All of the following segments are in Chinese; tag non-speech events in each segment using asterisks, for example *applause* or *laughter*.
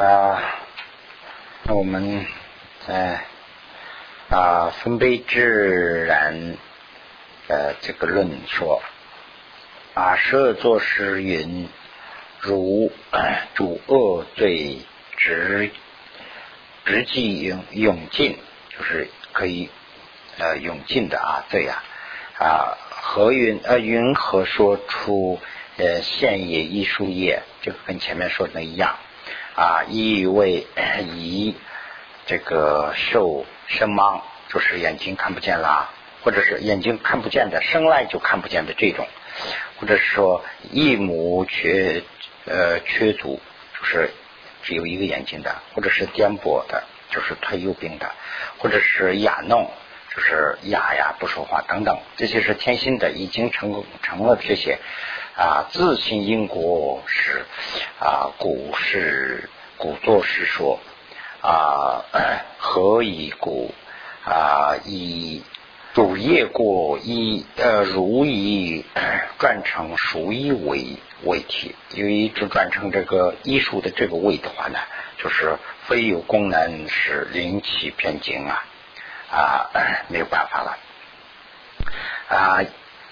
啊，那我们在啊分贝自然呃这个论说啊设作诗云如主恶罪直直即永永尽，就是可以呃永尽的啊罪啊啊何云呃云何说出呃现业艺术业，这个跟前面说的一样。啊，意为以这个受生盲，就是眼睛看不见啦，或者是眼睛看不见的，生来就看不见的这种，或者是说一目缺呃缺足，就是只有一个眼睛的，或者是颠簸的，就是腿有病的，或者是哑弄，就是哑呀不说话等等，这些是天心的，已经成成了这些。啊，自信因果是啊，古是古作是说啊，*clears throat* 何以故啊？以主业过以呃，如以转成属以为为体，因为只转成这个艺术的这个位的话呢，就是非有功能是灵气偏精啊啊，*clears throat* 没有办法了啊。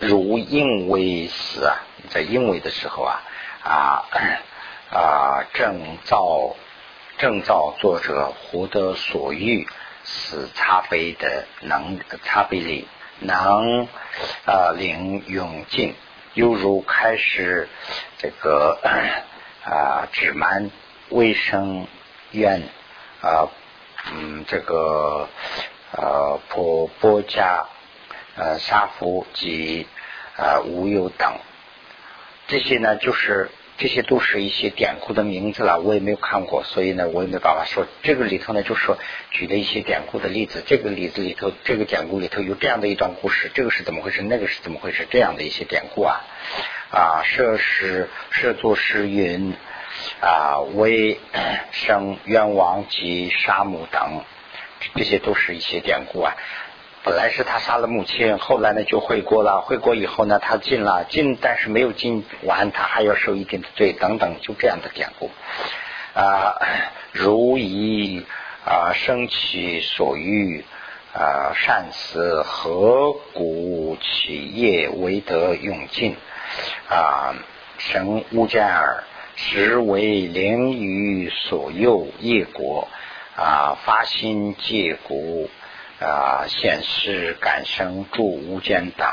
如因为死啊，在因为的时候啊啊啊，正造正造作者获得所欲，使茶杯的能茶杯里能啊领永尽，犹如开始这个啊指满卫生院啊嗯这个呃波波加。呃，沙夫及呃无忧等，这些呢，就是这些都是一些典故的名字了。我也没有看过，所以呢，我也没办法说。这个里头呢，就说举了一些典故的例子。这个例子里头，这个典故里头有这样的一段故事，这个是怎么回事？那个是怎么回事？这样的一些典故啊啊，设施设作诗云啊，为生冤枉及杀母等，这些都是一些典故啊。本来是他杀了母亲，后来呢就回国了。回国以后呢，他进了进，但是没有进完，他还要受一定的罪等等，就这样的典故啊。如以啊生其所欲啊善死，何故其业为得永尽啊？生无间耳，实为灵于所诱业国啊，发心戒故。啊，现世感生诸无间等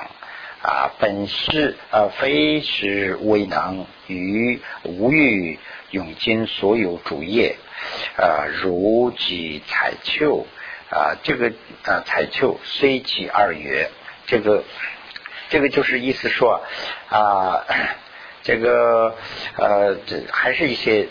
啊，本是啊，非是未能于无欲永尽所有主业啊，如己彩丘啊，这个啊彩丘虽其二月，这个这个就是意思说啊，这个呃，这还是一些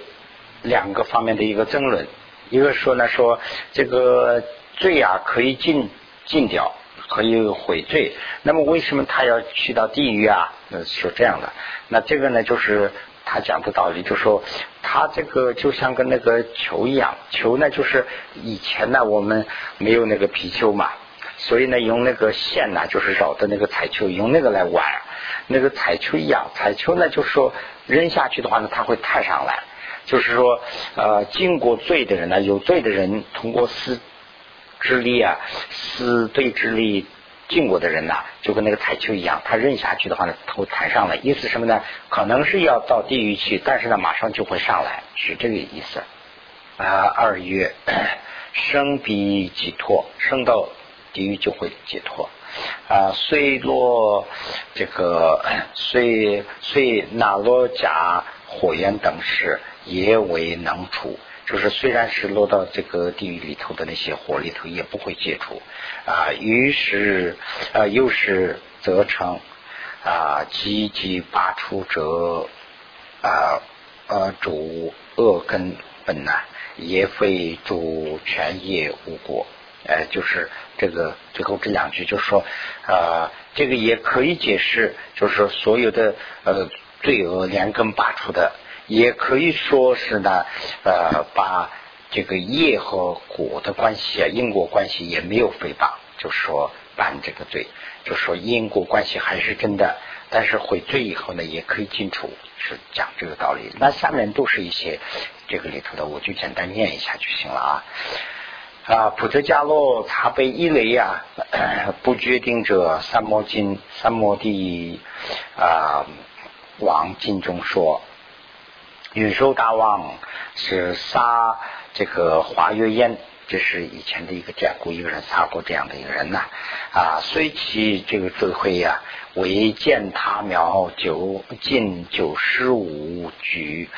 两个方面的一个争论，一个说呢说这个。罪啊，可以禁禁掉，可以悔罪。那么为什么他要去到地狱啊？是这样的。那这个呢，就是他讲的道理，就说他这个就像跟那个球一样，球呢就是以前呢我们没有那个皮球嘛，所以呢用那个线呢就是绕的那个彩球，用那个来玩。那个彩球一样，彩球呢就是说扔下去的话呢，它会弹上来。就是说呃，经过罪的人呢，有罪的人通过思。之力啊，死对之力进过的人呐，就跟那个彩球一样，他扔下去的话呢，头弹上来，意思什么呢？可能是要到地狱去，但是呢，马上就会上来，是这个意思。啊，二月 *coughs* 生必解脱，生到地狱就会解脱。啊，虽落这个 *coughs* 虽虽那落甲火焰等事，也为能除。就是虽然是落到这个地狱里头的那些火里头，也不会解除啊。于是啊，又是则成啊，积极拔出者啊呃主恶根本呐，也非主权业无果。哎，就是这个最后这两句，就是说啊，这个也可以解释，就是所有的呃罪恶连根拔出的。也可以说是呢，呃，把这个业和果的关系啊，因果关系也没有诽谤，就说办这个罪，就说因果关系还是真的，但是悔罪以后呢，也可以进出，是讲这个道理。那下面都是一些这个里头的，我就简单念一下就行了啊。啊，普特迦洛他被伊雷啊，*coughs* 不决定者三摩经三摩地啊王经中说，允寿大王是杀这个华月燕，这是以前的一个典故一个人杀过这样的一个人呐啊，虽其这个智慧呀，为见他苗九近九十五举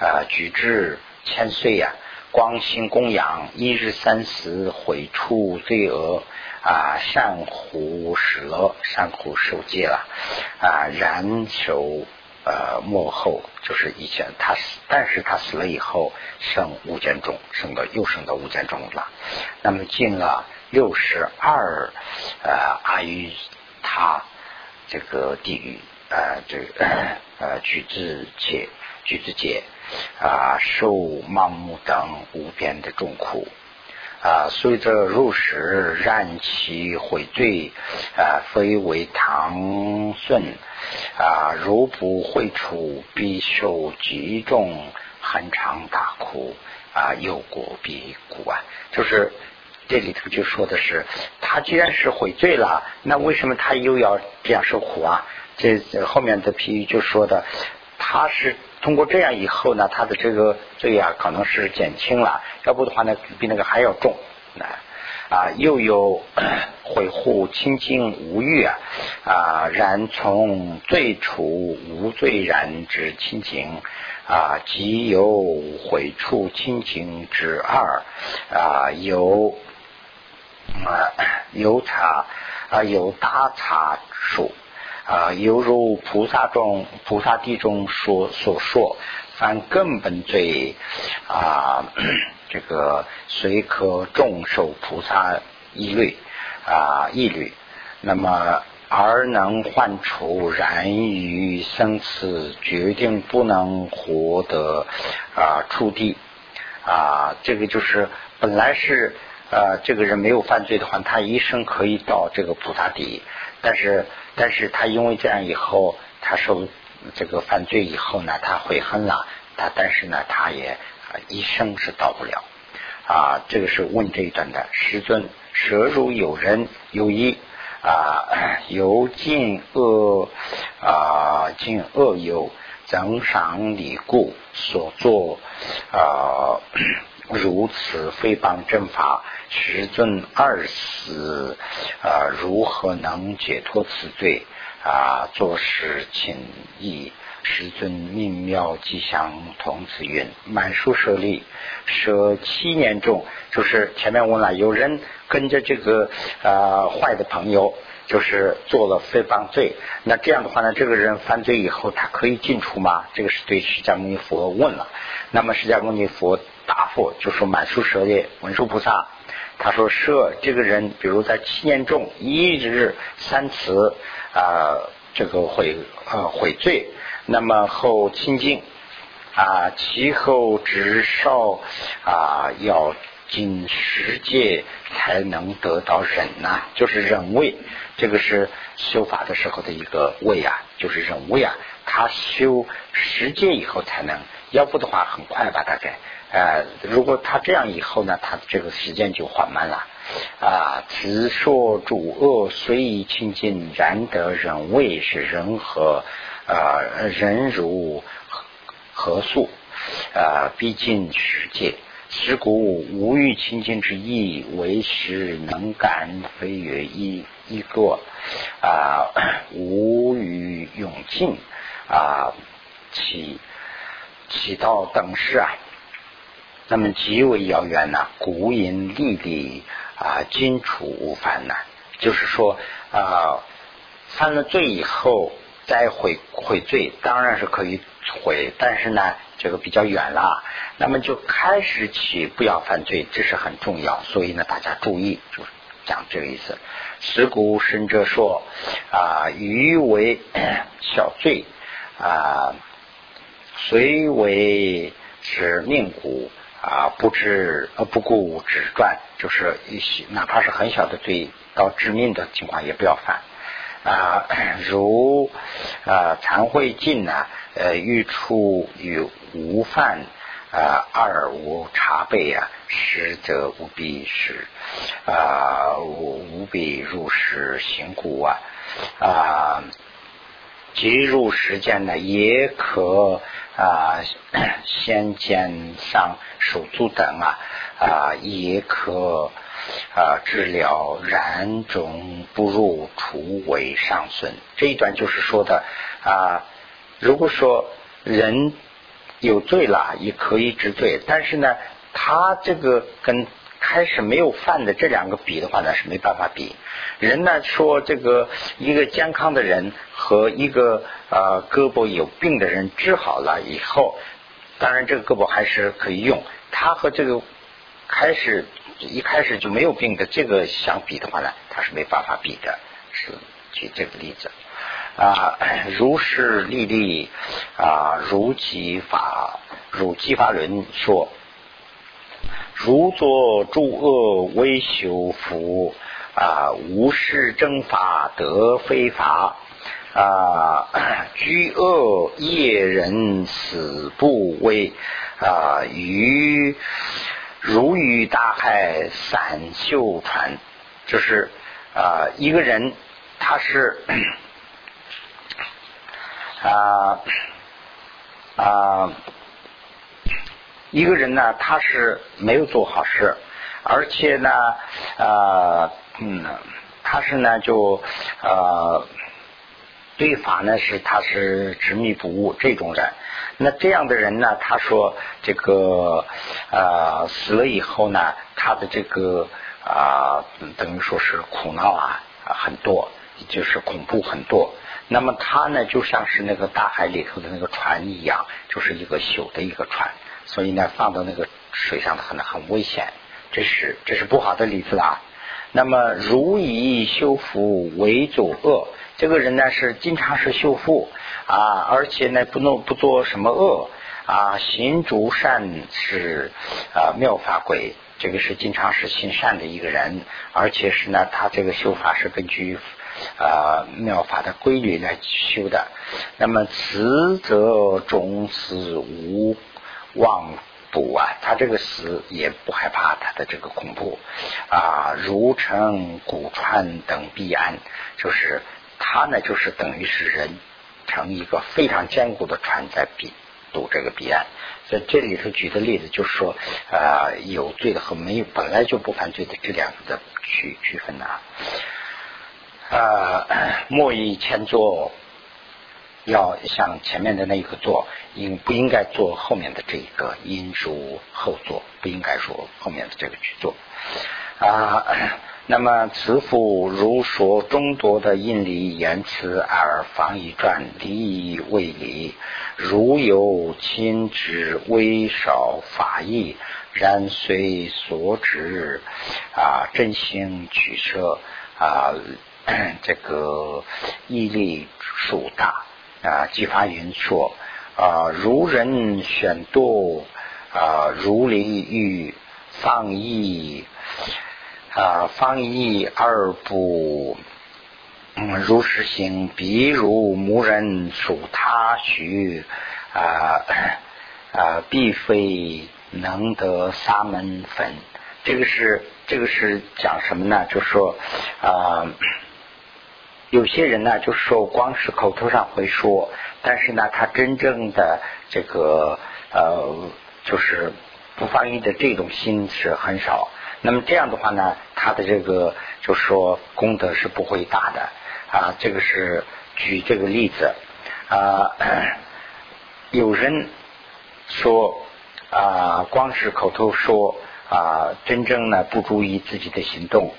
啊举至千岁呀。光心供养，一日三食，毁除罪恶啊！善护舍，善护受戒了啊！然守呃幕后，就是以前他死，但是他死了以后，升无间中，升到又升到无间中了。那么进了六十二呃阿育他这个地狱啊，这个呃举子界，举子界。啊，受盲目等无边的重苦啊，随着入时燃其悔罪啊，非为唐顺啊，如不会处，必受极重很长大苦啊，有过必苦啊。就是这里头就说的是，他既然是悔罪了，那为什么他又要这样受苦啊？这后面的批语就说的，他是。通过这样以后呢，他的这个罪啊，可能是减轻了；要不的话呢，比那个还要重。啊，啊又有 *coughs* 悔护清净无欲啊，啊，然从罪除无罪然之清净啊，即有悔处清净之二啊，有啊有差啊有大差数。啊，犹如菩萨中菩萨地中所所说，凡根本罪啊，*clears throat* 这个虽可众受菩萨一律啊一律，那么而能换除然于生死，决定不能获得啊触地啊，这个就是本来是呃这个人没有犯罪的话，他一生可以到这个菩萨地。但是，但是他因为这样以后，他受这个犯罪以后呢，他悔恨了，他但是呢，他也一生是到不了啊。这个是问这一段的师尊，舍如有人有一啊，*clears throat* 由尽恶啊，尽恶有增赏礼故所作啊。如此诽谤正法，师尊二死啊，如何能解脱此罪啊？作事请意，师尊命妙吉祥童子云：满书舍利，舍七年中，就是前面问了，有人跟着这个啊坏的朋友，就是做了诽谤罪，那这样的话呢，这个人犯罪以后，他可以进出吗？这个是对释迦牟尼佛问了。那么释迦牟尼佛。答复就说满书舍利文殊菩萨，他说舍这个人，比如在七年中一日三次啊，这个悔呃悔罪，那么后清净啊，其后至少啊要经十界才能得到忍呐，就是忍位，这个是修法的时候的一个位啊，就是忍位啊，他修十界以后才能，要不的话很快吧，大概。呃，如果他这样以后呢，他这个时间就缓慢了啊。此说主恶随意清净，然得人位是人和啊人如何素啊？毕竟世界，是故无欲清净之意，为时能感非越一一个啊，无欲永尽啊，起起到等事啊。那么极为遥远呐，古因历历啊，今处无烦呐。就是说啊，犯了罪以后再悔悔罪，当然是可以悔，但是呢，这个比较远了。那么就开始起不要犯罪，这是很重要。所以呢，大家注意，就是讲这个意思。十古生者说啊，余为 *coughs* 小罪啊，虽为使命苦。啊，不知呃不顾止转，就是一些哪怕是很小的罪，到致命的情况也不要犯啊。如啊，惭会尽呢，呃，欲出与无犯啊，二无茶杯啊，实则无必是啊，无必入食行故啊啊，即入时间呢，也可啊，先见上手足等啊啊，也可。啊，治疗然中不入，除为上损。这一段就是说的啊，如果说人有罪了，也可以治罪，但是呢，他这个跟开始没有犯的这两个比的话呢，是没办法比。人呢说这个一个健康的人和一个呃胳膊有病的人治好了以后，当然这个胳膊还是可以用，他和这个开始。一开始就没有病的，这个相比的话呢，他是没办法比的。是举这个例子 *clears throat* 啊，如是立立啊，如即法，如即法轮说，如作诸恶为修福啊，无事正法得非法啊，*coughs* 居恶业人死不为啊，于。如于大海散秀船，就是啊，一个人他是啊 *coughs* 啊，一个人呢，他是没有做好事，而且呢啊嗯，他是呢就呃对法呢是他是执迷不悟这种人。那这样的人呢？他说这个呃死了以后呢，他的这个啊等于说是苦恼啊很多，就是恐怖很多。那么他呢就像是那个大海里头的那个船一样，就是一个朽的一个船，所以呢放到那个水上的很很危险。这是这是不好的例子啦。那么如以修复为作恶，这个人呢是经常是修复。啊，而且呢，不能不做什么恶啊，行诸善是啊妙法鬼，这个是经常是行善的一个人，而且是呢，他这个修法是根据啊妙法的规律来修的。那么此则终死无妄怖啊，他这个死也不害怕他的这个恐怖啊，如城古川等彼岸，就是他呢，就是等于是人。成一个非常坚固的船在彼渡这个彼岸，在这里头举的例子就是说，啊，有罪的和没有本来就不犯罪的这两个的区区分呐。啊，莫以前做，要像前面的那一个做，应不应该做后面的这一个因书后做，不应该说后面的这个去做啊。*coughs* 那么，慈父如说众多的印理言辞而方一转，理为理；如有亲之微少法义，然随所指啊，真心取舍啊，*coughs* 这个毅力数大啊。激发云说啊，如人选度啊，如理欲放逸。啊，方义而不嗯如实行，比如无人属他许啊啊，必非能得沙门分。这个是这个是讲什么呢？就说啊，有些人呢，就说光是口头上会说，但是呢，他真正的这个呃，就是不放逸的这种心是很少。那么这样的话呢，他的这个就说功德是不会大的啊。这个是举这个例子啊。*clears throat* 有人说啊，光是口头说啊，真正呢不注意自己的行动。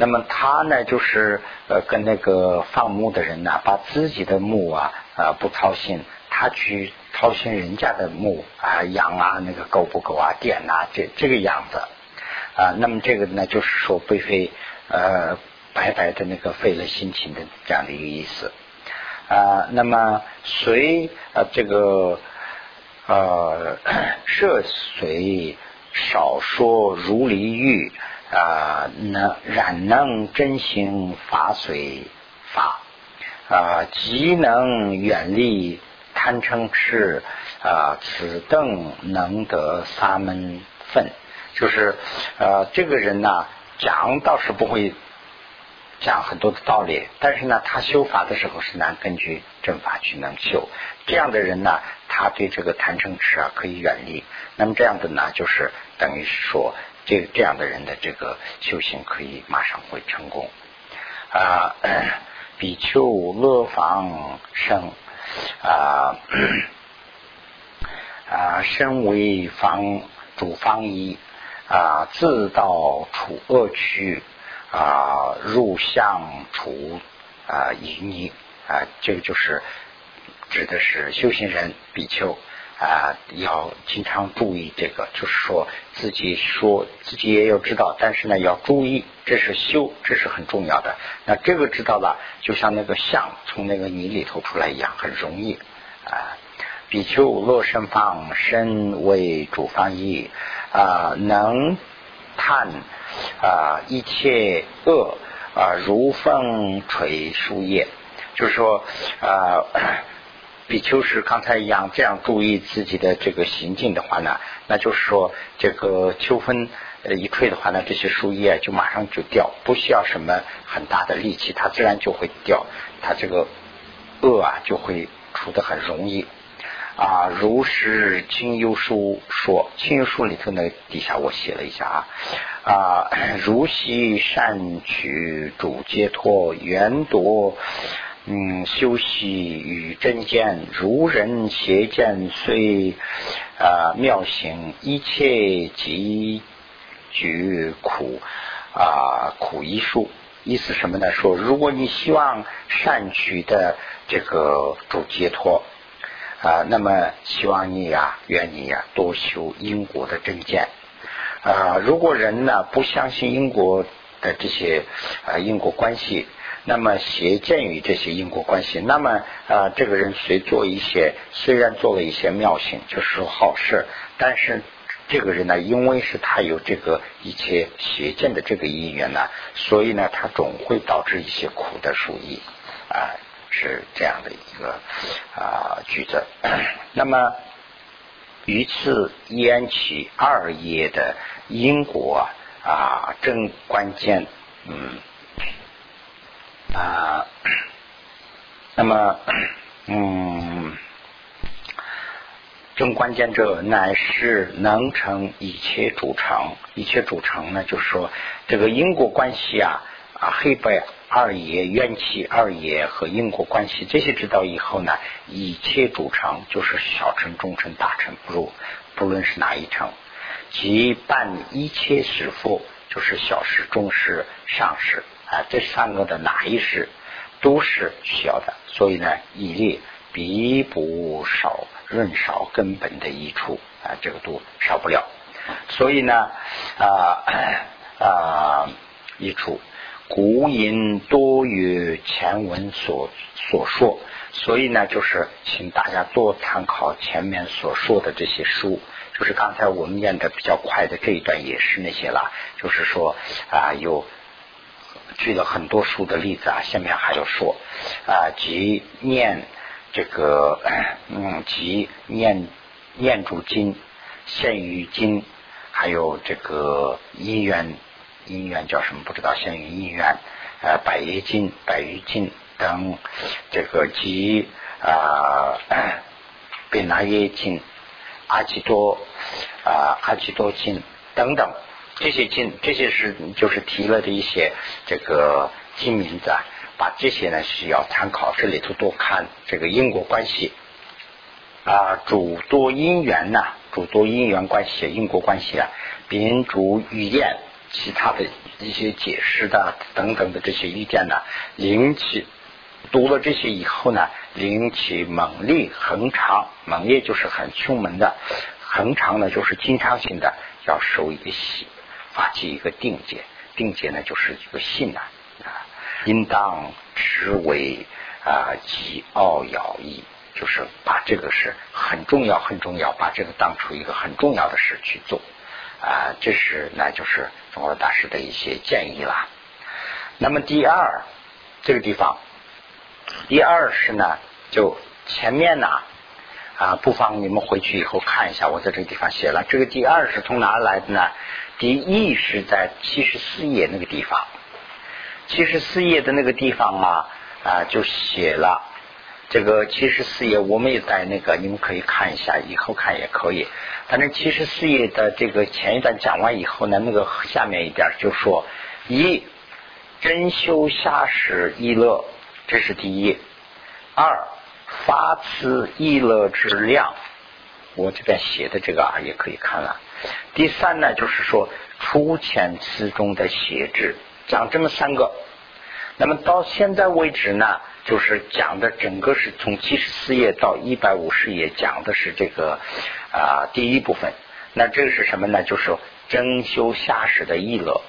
那么他呢，就是呃跟那个放牧的人呢，把自己的牧啊啊不操心，他去操心人家的牧啊羊啊那个够不够啊点啊这这个样子。啊，那么这个呢，就是说，并非呃白白的那个费了心情的这样的一个意思啊。那么随呃这个呃 *coughs* 涉水少说如离欲啊，能然能真行法随法啊，即能远离贪嗔痴啊，此等能得沙门分，就是呃这个人呢讲倒是不会讲很多的道理，但是呢他修法的时候是难根据正法去能修。这样的人呢，他对这个贪嗔痴啊可以远离。那么这样的呢，就是等于是说，这这样的人的这个修行可以马上会成功啊。*clears throat* 比丘乐房生啊 *clears throat* 啊，身为方主方一啊，自道处恶趣啊，入相处啊，淫逆啊，这个就是指的是修行人比丘。啊，要经常注意这个，就是说自己说自己也要知道，但是呢要注意，这是修，这是很重要的。那这个知道了，就像那个象从那个泥里头出来一样，很容易啊。比丘落身方，身为主方意啊，能探啊一切恶啊如风吹树叶，就是说啊。比丘是刚才一样，这样注意自己的这个行径的话呢，那就是说，这个秋风一吹的话呢，这些树叶就马上就掉，不需要什么很大的力气，它自然就会掉，它这个恶啊就会除的很容易啊。如是清幽书说，清幽书里头呢底下我写了一下啊啊，如昔善取主解脱圆夺。嗯，修习与真见，如人邪见，虽啊妙行，一切即举苦啊苦一术。意思什么呢？说如果你希望善取的这个主解脱啊，那么希望你呀，愿你呀多修因果的真见啊。如果人呢不相信因果的这些啊因果关系。那么邪见于这些因果关系，那么啊，这个人虽做一些，虽然做了一些妙行，就是说好事，但是这个人呢，因为是他有这个一切邪见的这个因缘呢，所以呢，他总会导致一些苦的受益啊，是这样的一个啊句子。*coughs* 那么于此焉起二业的因果啊，真关键，嗯。啊，那么，嗯，正关键者乃是能成一切主成，一切主成呢，就是说这个因果关系啊，啊黑白二业、缘起二业和因果关系这些知道以后呢，一切主成就是小乘、中乘、大乘，不如不论是哪一乘，即办一切师傅，就是小事、中事、上事。啊，这三个的哪一世都是需要的，所以呢，以力必不少润少根本的益处啊，这个都少不了。所以呢，啊啊，益处古引多于前文所所说，所以呢，就是请大家多参考前面所说的这些书，就是刚才我们念的比较快的这一段也是那些了，就是说啊有。举了很多书的例子啊，下面还要说啊，即念这个 *coughs* 嗯，即念念住经、现于经，还有这个因缘因缘叫什么不知道，现于因缘呃，百叶经、百余经等，这个即啊，*coughs* 贝拿耶经、阿基多啊，阿基多经等等。这些经，这些是就是提了的一些这个经名字啊，把这些呢需要参考，这里头多看这个因果关系啊，主多因缘呐，主多因缘关系、因果关系啊，民主语言，其他的一些解释的等等的这些意见呢，引起读了这些以后呢，引起猛力恒长，猛烈就是很凶猛的，恒长呢就是经常性的要受一个喜。发起一个定解，定解呢就是一个信呐啊，应当持为啊极奥要义，就是把这个是很重要很重要，把这个当出一个很重要的事去做啊，这是那就是中国大师的一些建议啦。那么第二这个地方，第二是呢，就前面呢啊，不妨你们回去以后看一下，我在这个地方写了。这个第二是从哪来的呢？第一是在七十四页那个地方，七十四页的那个地方啊啊就写了这个七十四页，我们也在那个，你们可以看一下，以后看也可以。反正七十四页的这个前一段讲完以后呢，那个下面一点就说一真修下士一乐，这是第一。二发此意乐之量，我这边写的这个啊也可以看了。第三呢，就是说出前词中的写志，讲这么三个。那么到现在为止呢，就是讲的整个是从七十四页到一百五十页，讲的是这个啊第一部分。那这个是什么呢？就是征修下士的意乐。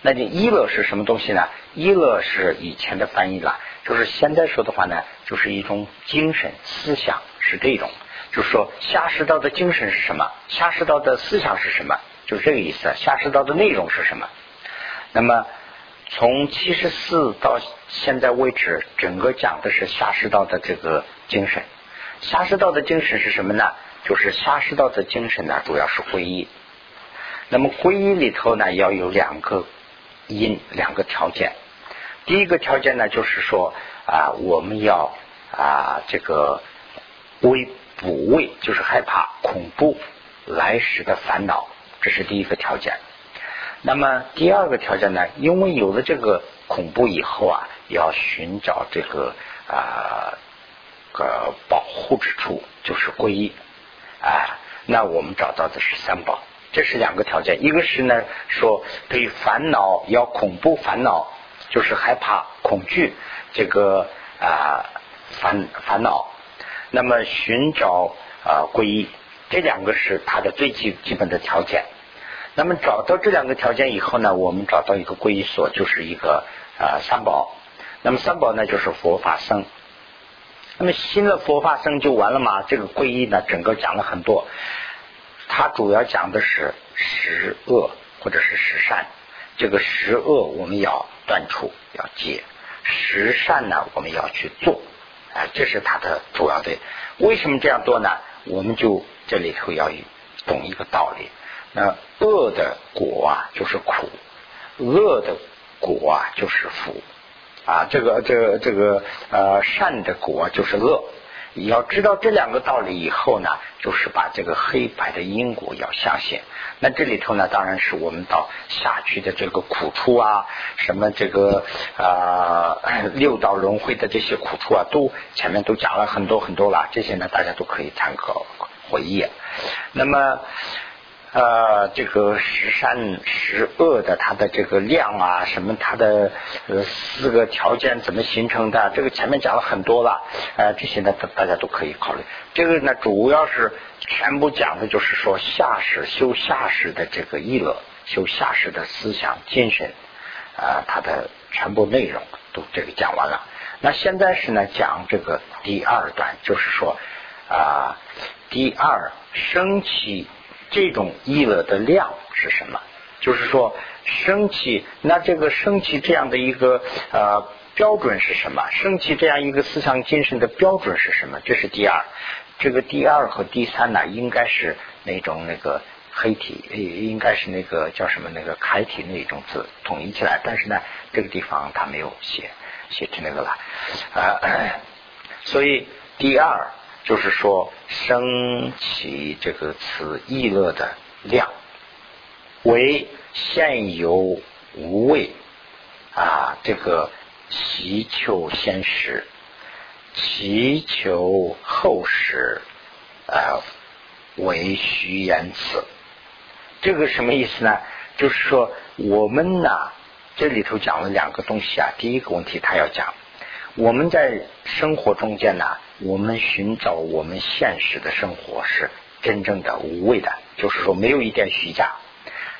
那你意乐是什么东西呢？意乐是以前的翻译了。就是现在说的话呢，就是一种精神思想是这种，就是说下士道的精神是什么？下士道的思想是什么？就是这个意思。下士道的内容是什么？那么从七十四到现在为止，整个讲的是下士道的这个精神。下士道的精神是什么呢？就是下士道的精神呢，主要是皈依。那么皈依里头呢，要有两个因，两个条件。第一个条件呢，就是说啊，我们要啊这个为不畏，就是害怕恐怖来时的烦恼，这是第一个条件。那么第二个条件呢，因为有了这个恐怖以后啊，要寻找这个啊个保护之处，就是皈依啊。那我们找到的是三宝，这是两个条件。一个是呢，说对烦恼要恐怖烦恼。就是害怕、恐惧这个啊烦烦恼，那么寻找啊皈依，这两个是它的最基基本的条件。那么找到这两个条件以后呢，我们找到一个皈依所，就是一个啊三宝。那么三宝呢，就是佛法僧。那么新的佛法僧就完了吗？这个皈依呢，整个讲了很多。它主要讲的是十恶或者是十善。这个十恶我们要断除，要戒；十善呢，我们要去做。啊，这是它的主要的。为什么这样做呢？我们就这里头要懂一个道理。那恶的果啊，就是苦；恶的果啊，就是福。啊，这个，这，个这个，呃，善的果就是恶你。要知道这两个道理以后呢，就是把这个黑白的因果要相信。那这里头呢，当然是我们到下去的这个苦处啊，什么这个啊六道轮回的这些苦处啊，都前面都讲了很多很多了。这些呢，大家都可以参考回忆。那么。呃，这个十善十恶的它的这个量啊，什么它的呃四个条件怎么形成的？这个前面讲了很多了，呃，这些呢大家都可以考虑。这个呢，主要是全部讲的就是说下士修下士的这个意乐，修下士的思想精神啊，它的全部内容都这个讲完了。那现在是呢讲这个第二段，就是说啊，第二升起。这种意乐的量是什么？就是说升起，那这个升起这样的一个呃标准是什么？升起这样一个思想精神的标准是什么？这是第二。这个第二和第三呢，应该是那种那个黑体，应该是那个叫什么那个楷体那种字统一起来。但是呢，这个地方他没有写写成那个了啊，所以第二。就是说，升起这个词意乐的量，为现有无畏啊，这个祈求先时，祈求后时啊，为虚言辞。这个什么意思呢？就是说，我们呢，这里头讲了两个东西啊。第一个问题，他要讲，我们在生活中间呢。我们寻找我们现实的生活是真正的无畏的，就是说没有一点虚假。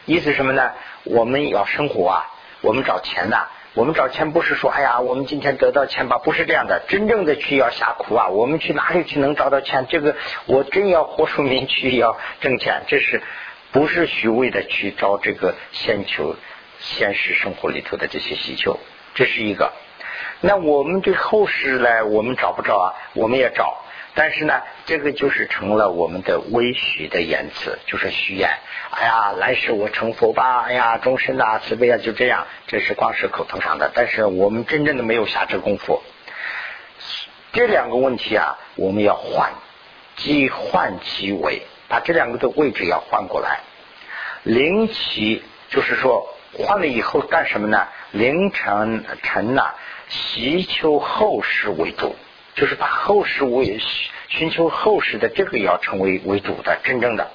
意思什么呢？我们要生活啊，我们找钱呐，我们找钱不是说哎呀，我们今天得到钱吧，不是这样的。真正的去要下苦啊，我们去哪里去能找到钱？这个我真要活出名去要挣钱，这是不是虚伪的去找这个现求现实生活里头的这些需求？这是一个。那我们对后世呢？我们找不着啊，我们也找，但是呢，这个就是成了我们的微许的言辞，就是虚言。哎呀，来世我成佛吧！哎呀，终身啊，慈悲啊，就这样，这是光是口头上的。但是我们真正的没有下这功夫。这两个问题啊，我们要换，即换其位，把这两个的位置要换过来。灵起就是说换了以后干什么呢？凌晨晨呐，祈求后世为主，就是把后世为寻求后世的这个要成为为主的真正的。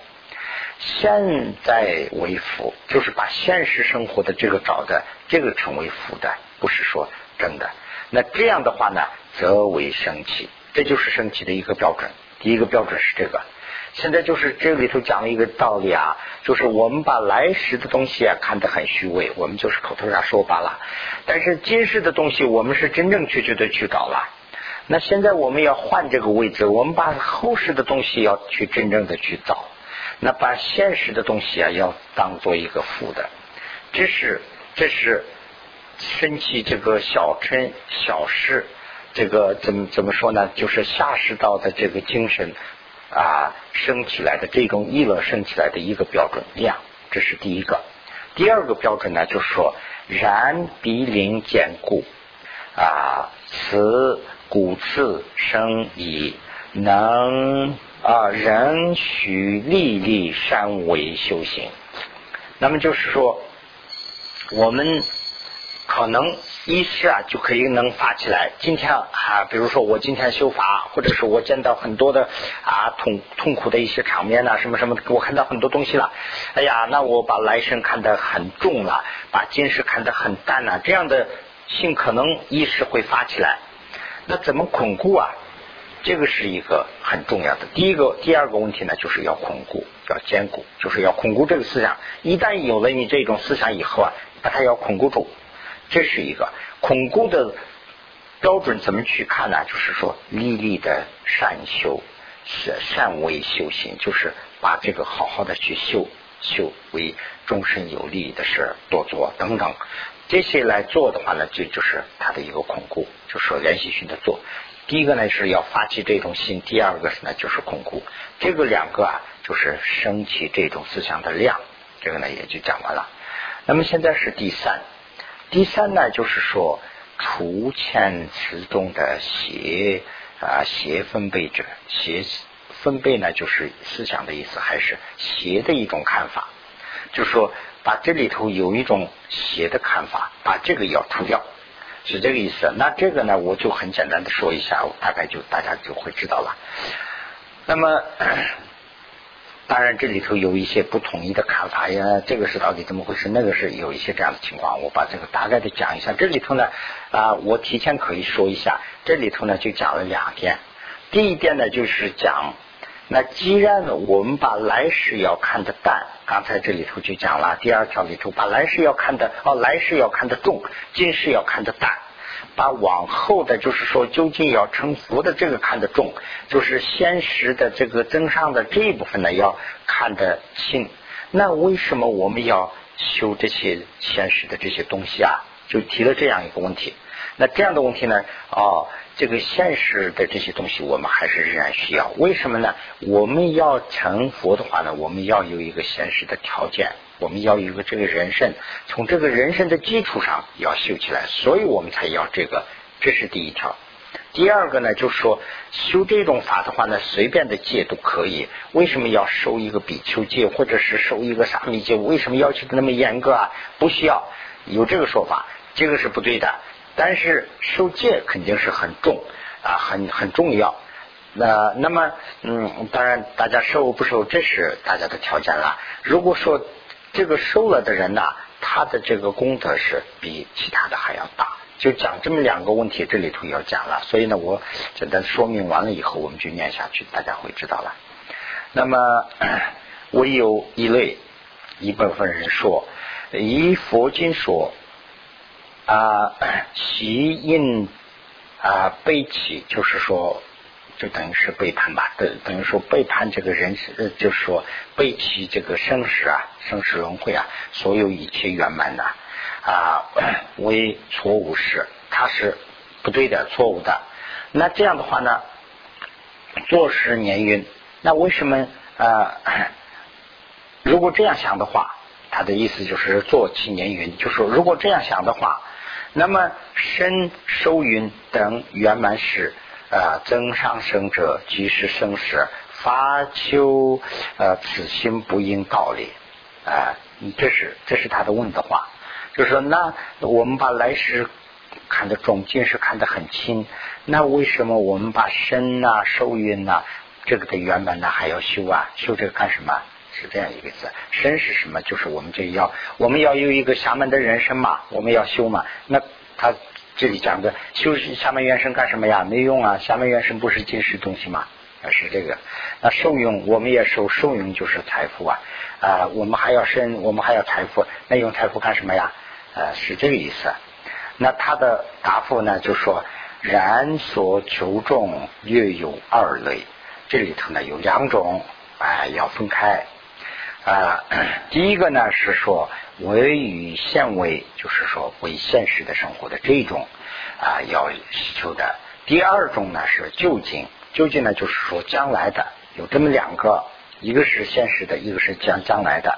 现在为辅，就是把现实生活的这个找的这个成为辅的，不是说真的。那这样的话呢，则为生气，这就是生气的一个标准。第一个标准是这个。现在就是这里头讲了一个道理啊，就是我们把来时的东西啊看得很虚伪，我们就是口头上说罢了。但是今世的东西，我们是真正确确的去搞了。那现在我们要换这个位置，我们把后世的东西要去真正的去造。那把现实的东西啊，要当做一个负的，这是这是升起这个小嗔小事，这个怎么怎么说呢？就是下世道的这个精神啊，升起来的这种意乐升起来的一个标准量，这是第一个。第二个标准呢，就是说然鼻灵坚固啊，此骨刺生以能。啊，人许历历善为修行。那么就是说，我们可能一时啊就可以能发起来。今天啊，比如说我今天修法，或者是我见到很多的啊痛痛苦的一些场面呐，什么什么，我看到很多东西了。哎呀，那我把来生看得很重了，把今世看得很淡了，这样的心可能一时会发起来。那怎么巩固啊？这个是一个很重要的。第一个、第二个问题呢，就是要巩固、要坚固，就是要巩固这个思想。一旦有了你这种思想以后啊，把它要巩固住，这是一个巩固的标准。怎么去看呢？就是说，历历的善修、善善为修行，就是把这个好好的去修修，为终身有利的事多做等等。这些来做的话呢，就就是他的一个巩固，就是说连续性的做。第一个呢是要发起这种心，第二个呢就是巩固。这个两个啊，就是升起这种思想的量。这个呢也就讲完了。那么现在是第三，第三呢就是说除欠词中的邪啊邪分贝者，邪分贝呢就是思想的意思，还是邪的一种看法，就是说把这里头有一种邪的看法，把这个要除掉。是这个意思，那这个呢，我就很简单的说一下，大概就大家就会知道了。那么，当然这里头有一些不统一的看法呀，这个是到底怎么回事？那个是有一些这样的情况，我把这个大概的讲一下。这里头呢，啊，我提前可以说一下，这里头呢就讲了两点。第一点呢就是讲。那既然我们把来世要看得淡，刚才这里头就讲了，第二条里头把来世要看的哦，来世要看得重，今世要看得淡，把往后的就是说究竟要成佛的这个看得重，就是现实的这个增上的这一部分呢要看得轻。那为什么我们要修这些现实的这些东西啊？就提了这样一个问题。那这样的问题呢？哦。这个现实的这些东西，我们还是仍然需要。为什么呢？我们要成佛的话呢，我们要有一个现实的条件，我们要有一个这个人生，从这个人生的基础上要修起来，所以我们才要这个。这是第一条。第二个呢，就是说修这种法的话呢，随便的戒都可以。为什么要收一个比丘戒，或者是收一个沙弥戒？为什么要求的那么严格啊？不需要有这个说法，这个是不对的。但是受戒肯定是很重啊，很很重要。那那么嗯，当然大家受不受，这是大家的条件了。如果说这个受了的人呢，他的这个功德是比其他的还要大。就讲这么两个问题，这里头要讲了。所以呢，我简单说明完了以后，我们就念下去，大家会知道了。那么 *clears throat* 唯有一类一部分人说，以佛经说。啊，其因啊背起，就是说，就等于是背叛吧，等等于说背叛这个人呃，就是说背弃这个生死啊，生死轮回啊，所有一切圆满的啊，为错误事，它是不对的，错误的。那这样的话呢，做事年运。那为什么啊？如果这样想的话，他的意思就是做七年运，就是说如果这样想的话，那么身受运等圆满时，啊，增上生者即是生时，发丘呃此心不应道理啊，这是这是他的问的话，就是说那我们把来世看得重，今世看得很轻，那为什么我们把身呐受运呐这个的圆满呢还要修啊？修这个干什么？是这样一个字，身是什么？就是我们这要，我们要有一个厦门的人生嘛，我们要修嘛。那他这里讲的修习下门原生干什么呀？没用啊，下门原生不是今世东西吗？是这个。那受用我们也受受用就是财富啊啊，我们还要生，我们还要财富，那用财富干什么呀？呃，是这个意思。那他的答复呢，就说然所求众略有二类，这里头呢有两种啊，要分开。啊，*clears throat* 第一个呢是说为与现为，就是说为现实的生活的这种啊要求的。第二种呢是就近，就近呢就是说将来的，有这么两个，一个是现实的，一个是将将来的。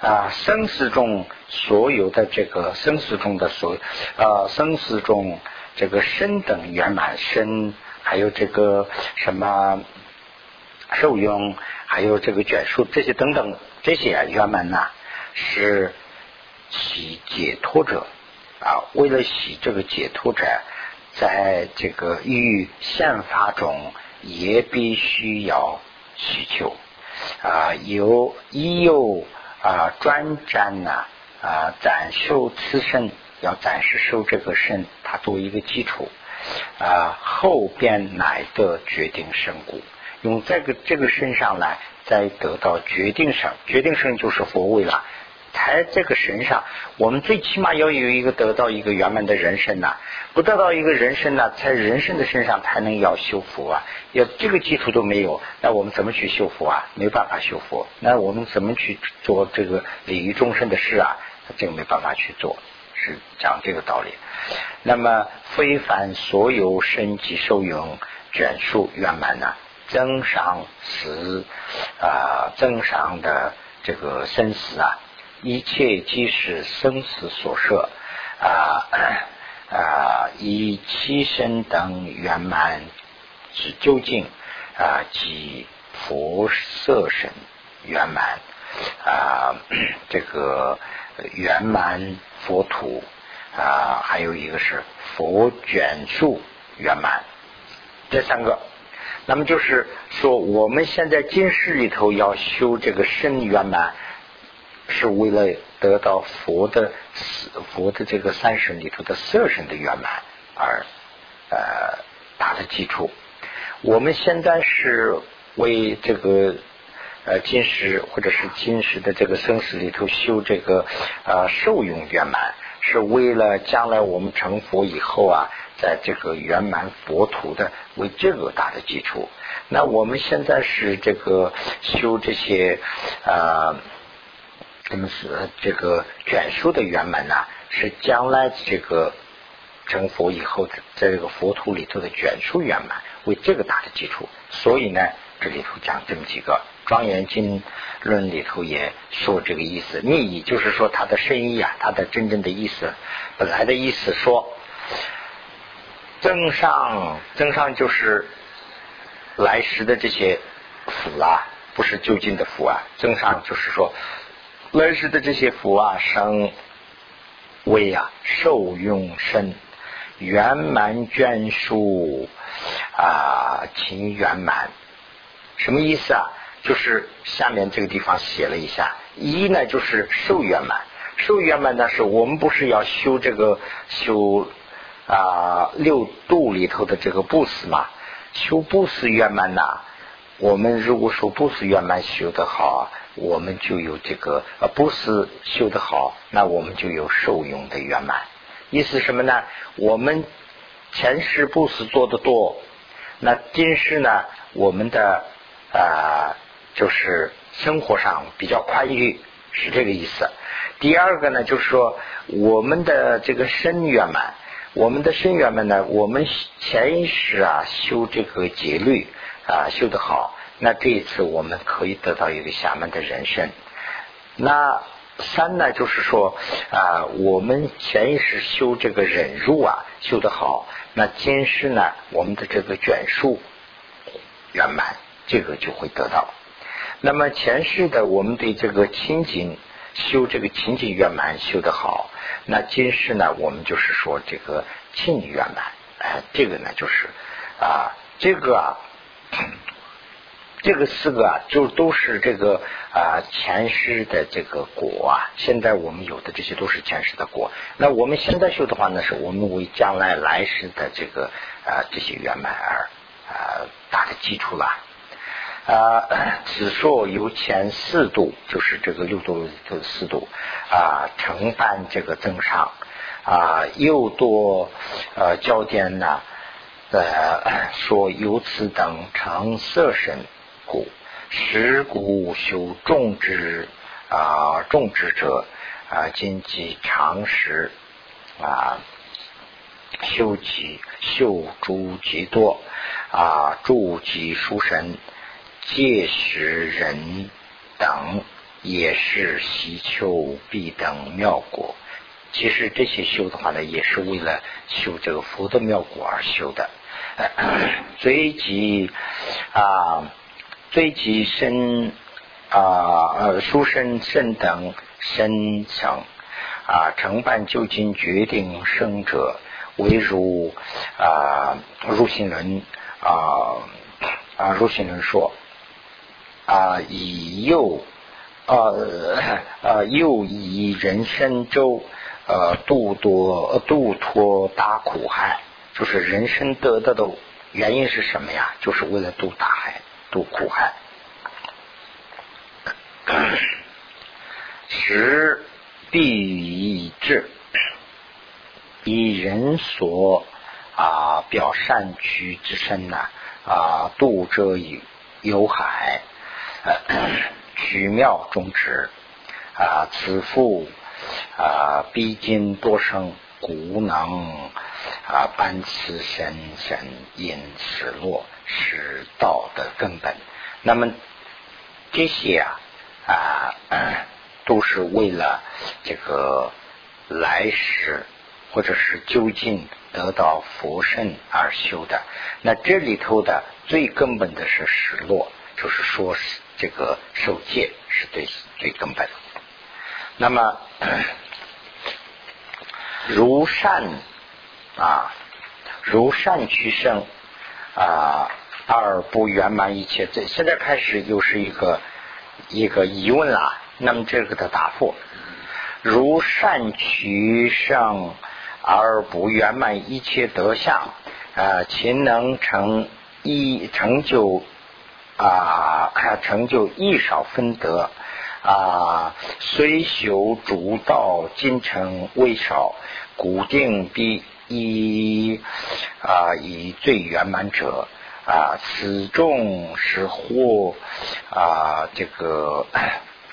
啊，生死中所有的这个生死中的所呃生死中这个身等圆满身，还有这个什么受用。还有这个卷数，这些等等，这些圆满呐，是喜解脱者啊。为了喜这个解脱者，在这个欲宪法中也必须要需求啊。有已有啊专占呐啊，暂受此身，要暂时受这个身，它作为一个基础啊，后边乃得决定身故。用这个这个身上来，再得到决定上，决定上就是佛位了。在这个身上，我们最起码要有一个得到一个圆满的人生呐。不得到一个人生呢，在人生的身上才能要修福啊。要这个基础都没有，那我们怎么去修福啊？没办法修福。那我们怎么去做这个礼于众生的事啊？这个没办法去做，是讲这个道理。那么非凡所有生及受用卷数圆满呢？增上死啊，增上的这个生死啊，一切即是生死所设啊啊，以七身等圆满之究竟啊，即佛色身圆满啊，这个圆满佛土啊，还有一个是佛卷数圆满，这三个。那么就是说，我们现在今世里头要修这个身圆满，是为了得到佛的佛的这个三身里头的色身的圆满而呃打的基础。我们现在是为这个呃今世或者是今世的这个生死里头修这个呃受用圆满，是为了将来我们成佛以后啊。在这个圆满佛土的为这个打的基础，那我们现在是这个修这些啊，怎么是这个卷书的圆满呢？是将来这个成佛以后，在这个佛土里头的卷书圆满为这个打的基础。所以呢，这里头讲这么几个《庄严经论》里头也说这个意思，密意就是说它的深意啊，它的真正的意思，本来的意思说。增上，增上就是来时的这些福啊，不是就近的福啊。增上就是说来时的这些福啊，生为啊，受用身圆满眷属啊，情圆满。什么意思啊？就是下面这个地方写了一下，一呢就是受圆满，受圆满呢是我们不是要修这个修。啊，六度里头的这个布施嘛，修布施圆满呐。我们如果说布施圆满修得好，我们就有这个呃布施修得好，那我们就有受用的圆满。意思什么呢？我们前世布施做的多，那今世呢，我们的啊就是生活上比较宽裕，是这个意思。第二个呢，就是说我们的这个身圆满。我们的生缘们呢？我们前一世啊修这个戒律啊修得好，那这一次我们可以得到一个下面的人生。那三呢，就是说啊，我们前一世修这个忍辱啊，修得好，那今世呢，我们的这个卷数圆满，这个就会得到。那么前世的我们对这个清净修这个清净圆满修得好，那今世呢，我们就是说这个清净圆满，哎，这个呢就是啊，这个啊。这个四个啊，就都是这个啊前世的这个果啊。现在我们有的这些都是前世的果。那我们现在修的话呢，是我们为将来来世的这个啊这些圆满而啊打的基础了。啊，此说由前四度，就是这个六度的四度啊，承办这个增上啊，又多呃焦点呢呃说由此等成色身。故食古修种植啊，种植者啊，今即常识啊，修己修诸极多啊，诸己书神届时人等，也是希求必等妙果。其实这些修的话呢，也是为了修这个佛的妙果而修的。*coughs* 随即啊。追及身啊，呃，书生圣等身成啊，承办究竟决定生者，唯如啊，入心论啊啊，入心论说啊，以右呃呃，又以人身周呃度多度脱大苦海，就是人生得到的原因是什么呀？就是为了度大海。度苦海，时必以智，以人所啊表善趣之身呐啊度者有有海，*coughs* 取妙中止啊此复啊必经多生故能啊般此神神因此落。是道的根本。那么这些啊啊，都是为了这个来世或者是究竟得到佛身而修的。那这里头的最根本的是失落，就是说是这个受戒是最最根本。那么 *clears throat* 如善啊，如善取胜啊。而不圆满一切，这现在开始又是一个一个疑问了。那么这个的答复，如善取胜而不圆满一切德相啊，勤能成一成就啊，成就一少分德啊，虽修主道今成未少，固定必以啊以最圆满者。啊，此众是或啊，这个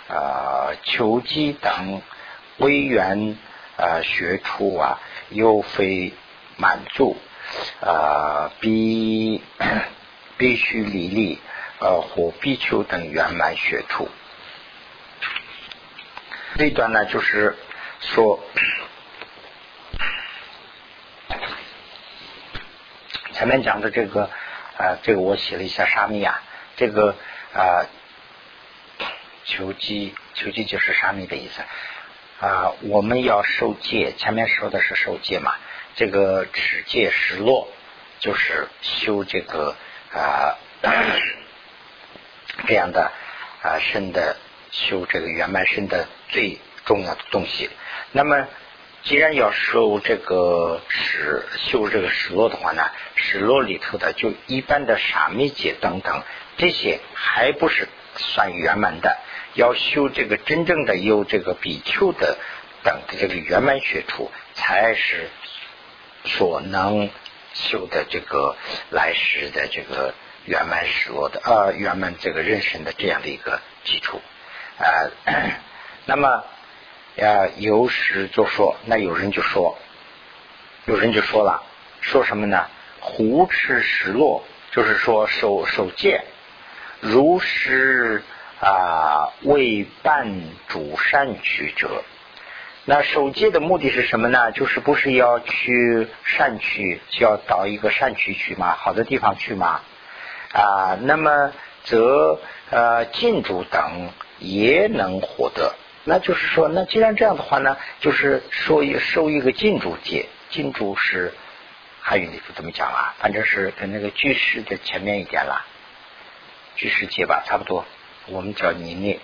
啊，求机等微缘啊，学处啊，又非满足啊，必 *coughs* 必须离力呃，或必丘等圆满学处。这段呢，就是说前面讲的这个。啊，这个我写了一下沙弥啊，这个啊，求机求机就是沙弥的意思啊。我们要受戒，前面说的是受戒嘛，这个持戒失落就是修这个啊这样的啊身的修这个圆满身的最重要的东西。那么。既然要受这个失修这个失落的话呢，失落里头的就一般的沙弥解等等这些还不是算圆满的，要修这个真正的有这个比丘的等的这个圆满学处，才是所能修的这个来世的这个圆满失落的呃圆满这个人生的这样的一个基础啊，*clears throat* 那么。啊，有时就说，那有人就说，有人就说了，说什么呢？胡吃食落就是说守守戒，如是啊为伴主善取者。那守戒的目的是什么呢？就是不是要去善区，就要到一个善区去嘛，好的地方去嘛。啊，那么则呃禁主等也能获得。那就是说，那既然这样的话呢，就是说一收一个禁主戒，禁主是汉语里头怎么讲啊？反正是跟那个居士的前面一点了，居士戒吧，差不多。我们叫尼内，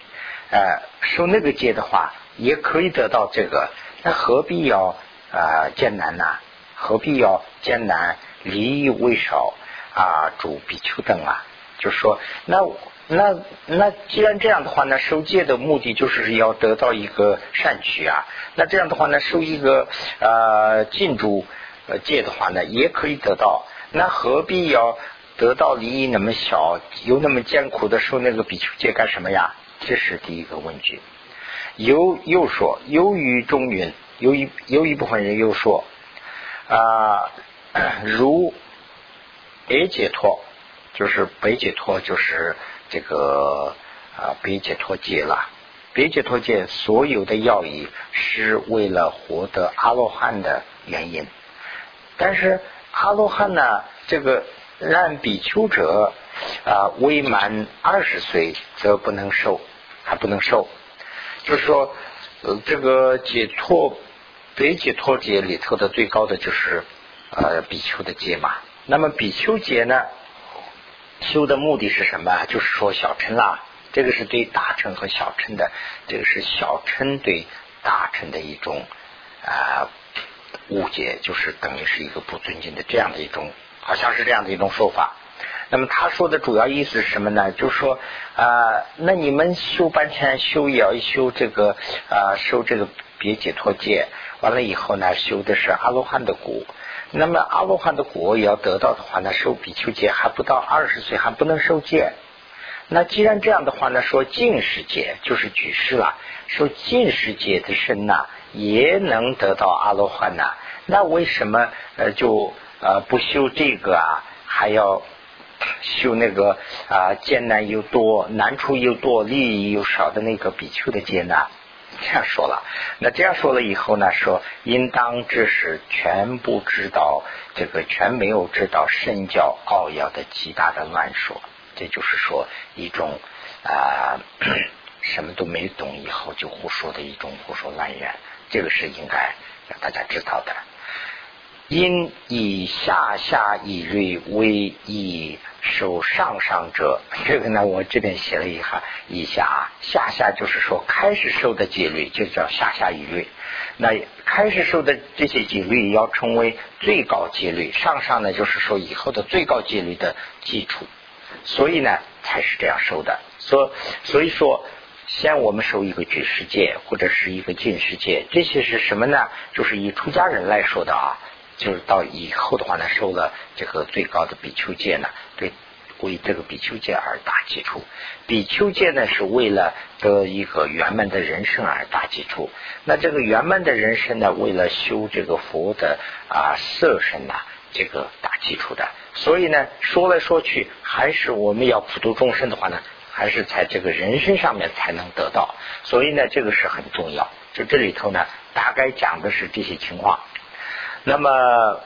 呃，收那个戒的话。也可以得到这个，那何必要啊艰难呢？何必要艰难？利益为少啊，主比丘等啊，就说，那那那既然这样的话呢，受戒的目的就是要得到一个善趣啊。那这样的话呢，受一个呃禁住戒的话呢，也可以得到。那何必要得到利益那么小，又那么艰苦的受那个比丘戒干什么呀？这是第一个问句。有又说，由于中云，有一有一部分人又说啊，如北解脱，就是北解脱，就是这个啊北解脱戒了。北解脱戒所有的要义是为了获得阿罗汉的原因，但是阿罗汉呢，这个让比丘者啊未满二十岁则不能受，还不能受。就是说，呃，这个解脱北解脱节里头的最高的就是呃比丘的戒嘛。那么比丘节呢，修的目的是什么？就是说小乘啦，这个是对大乘和小乘的，这个是小乘对大乘的一种啊误解，就是等于是一个不尊敬的这样的一种，好像是这样的一种说法。那么他说的主要意思是什么呢？就是说啊，那你们修半天修也要修这个啊，修这个别解脱戒，完了以后呢，修的是阿罗汉的果。那么阿罗汉的果也要得到的话呢，受比丘戒还不到二十岁还不能受戒。那既然这样的话呢，说净世界就是举世了，说净世界的身呐也能得到阿罗汉呐，那为什么呃就呃不修这个啊，还要？修那个啊艰难又多难处又多利益又少的那个比丘的戒呢，这样说了。那这样说了以后呢，说应当知识全部知道这个全没有知道身教奥要的极大的乱说，这就是说一种啊 *coughs* 什么都没懂以后就胡说的一种胡说乱言，这个是应该让大家知道的。因以下下以瑞为以受上上者，这个呢，我这边写了一下，以下下下就是说开始受的戒律就叫下下以瑞，那开始受的这些戒律要成为最高戒律，上上呢就是说以后的最高戒律的基础，所以呢才是这样受的。所所以说，先我们受一个举世戒或者是一个进世戒，这些是什么呢？就是以出家人来说的啊。就是到以后的话呢，受了这个最高的比丘戒呢，对，为这个比丘戒而打基础。比丘戒呢，是为了得一个圆满的人生而打基础。那这个圆满的人生呢，为了修这个佛的啊色身呐，这个打基础的。所以呢，说来说去，还是我们要普度众生的话呢，还是在这个人生上面才能得到。所以呢，这个是很重要。就这里头呢，大概讲的是这些情况。那么，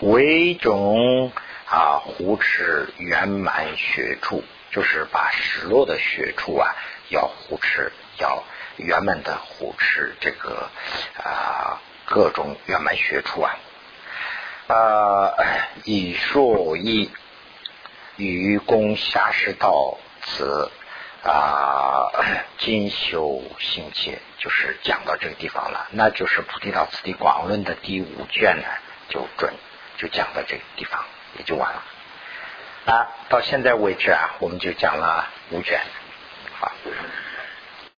为种啊护持圆满学处，就是把失落的学处啊，要护持，要圆满的护持这个啊各种圆满学处啊。啊，以说以与公下士道此。啊，*laughs* 精修心切，就是讲到这个地方了，那就是《菩提道次第广论》的第五卷呢，就准就讲到这个地方，也就完了。啊，到现在为止啊，我们就讲了五卷，好。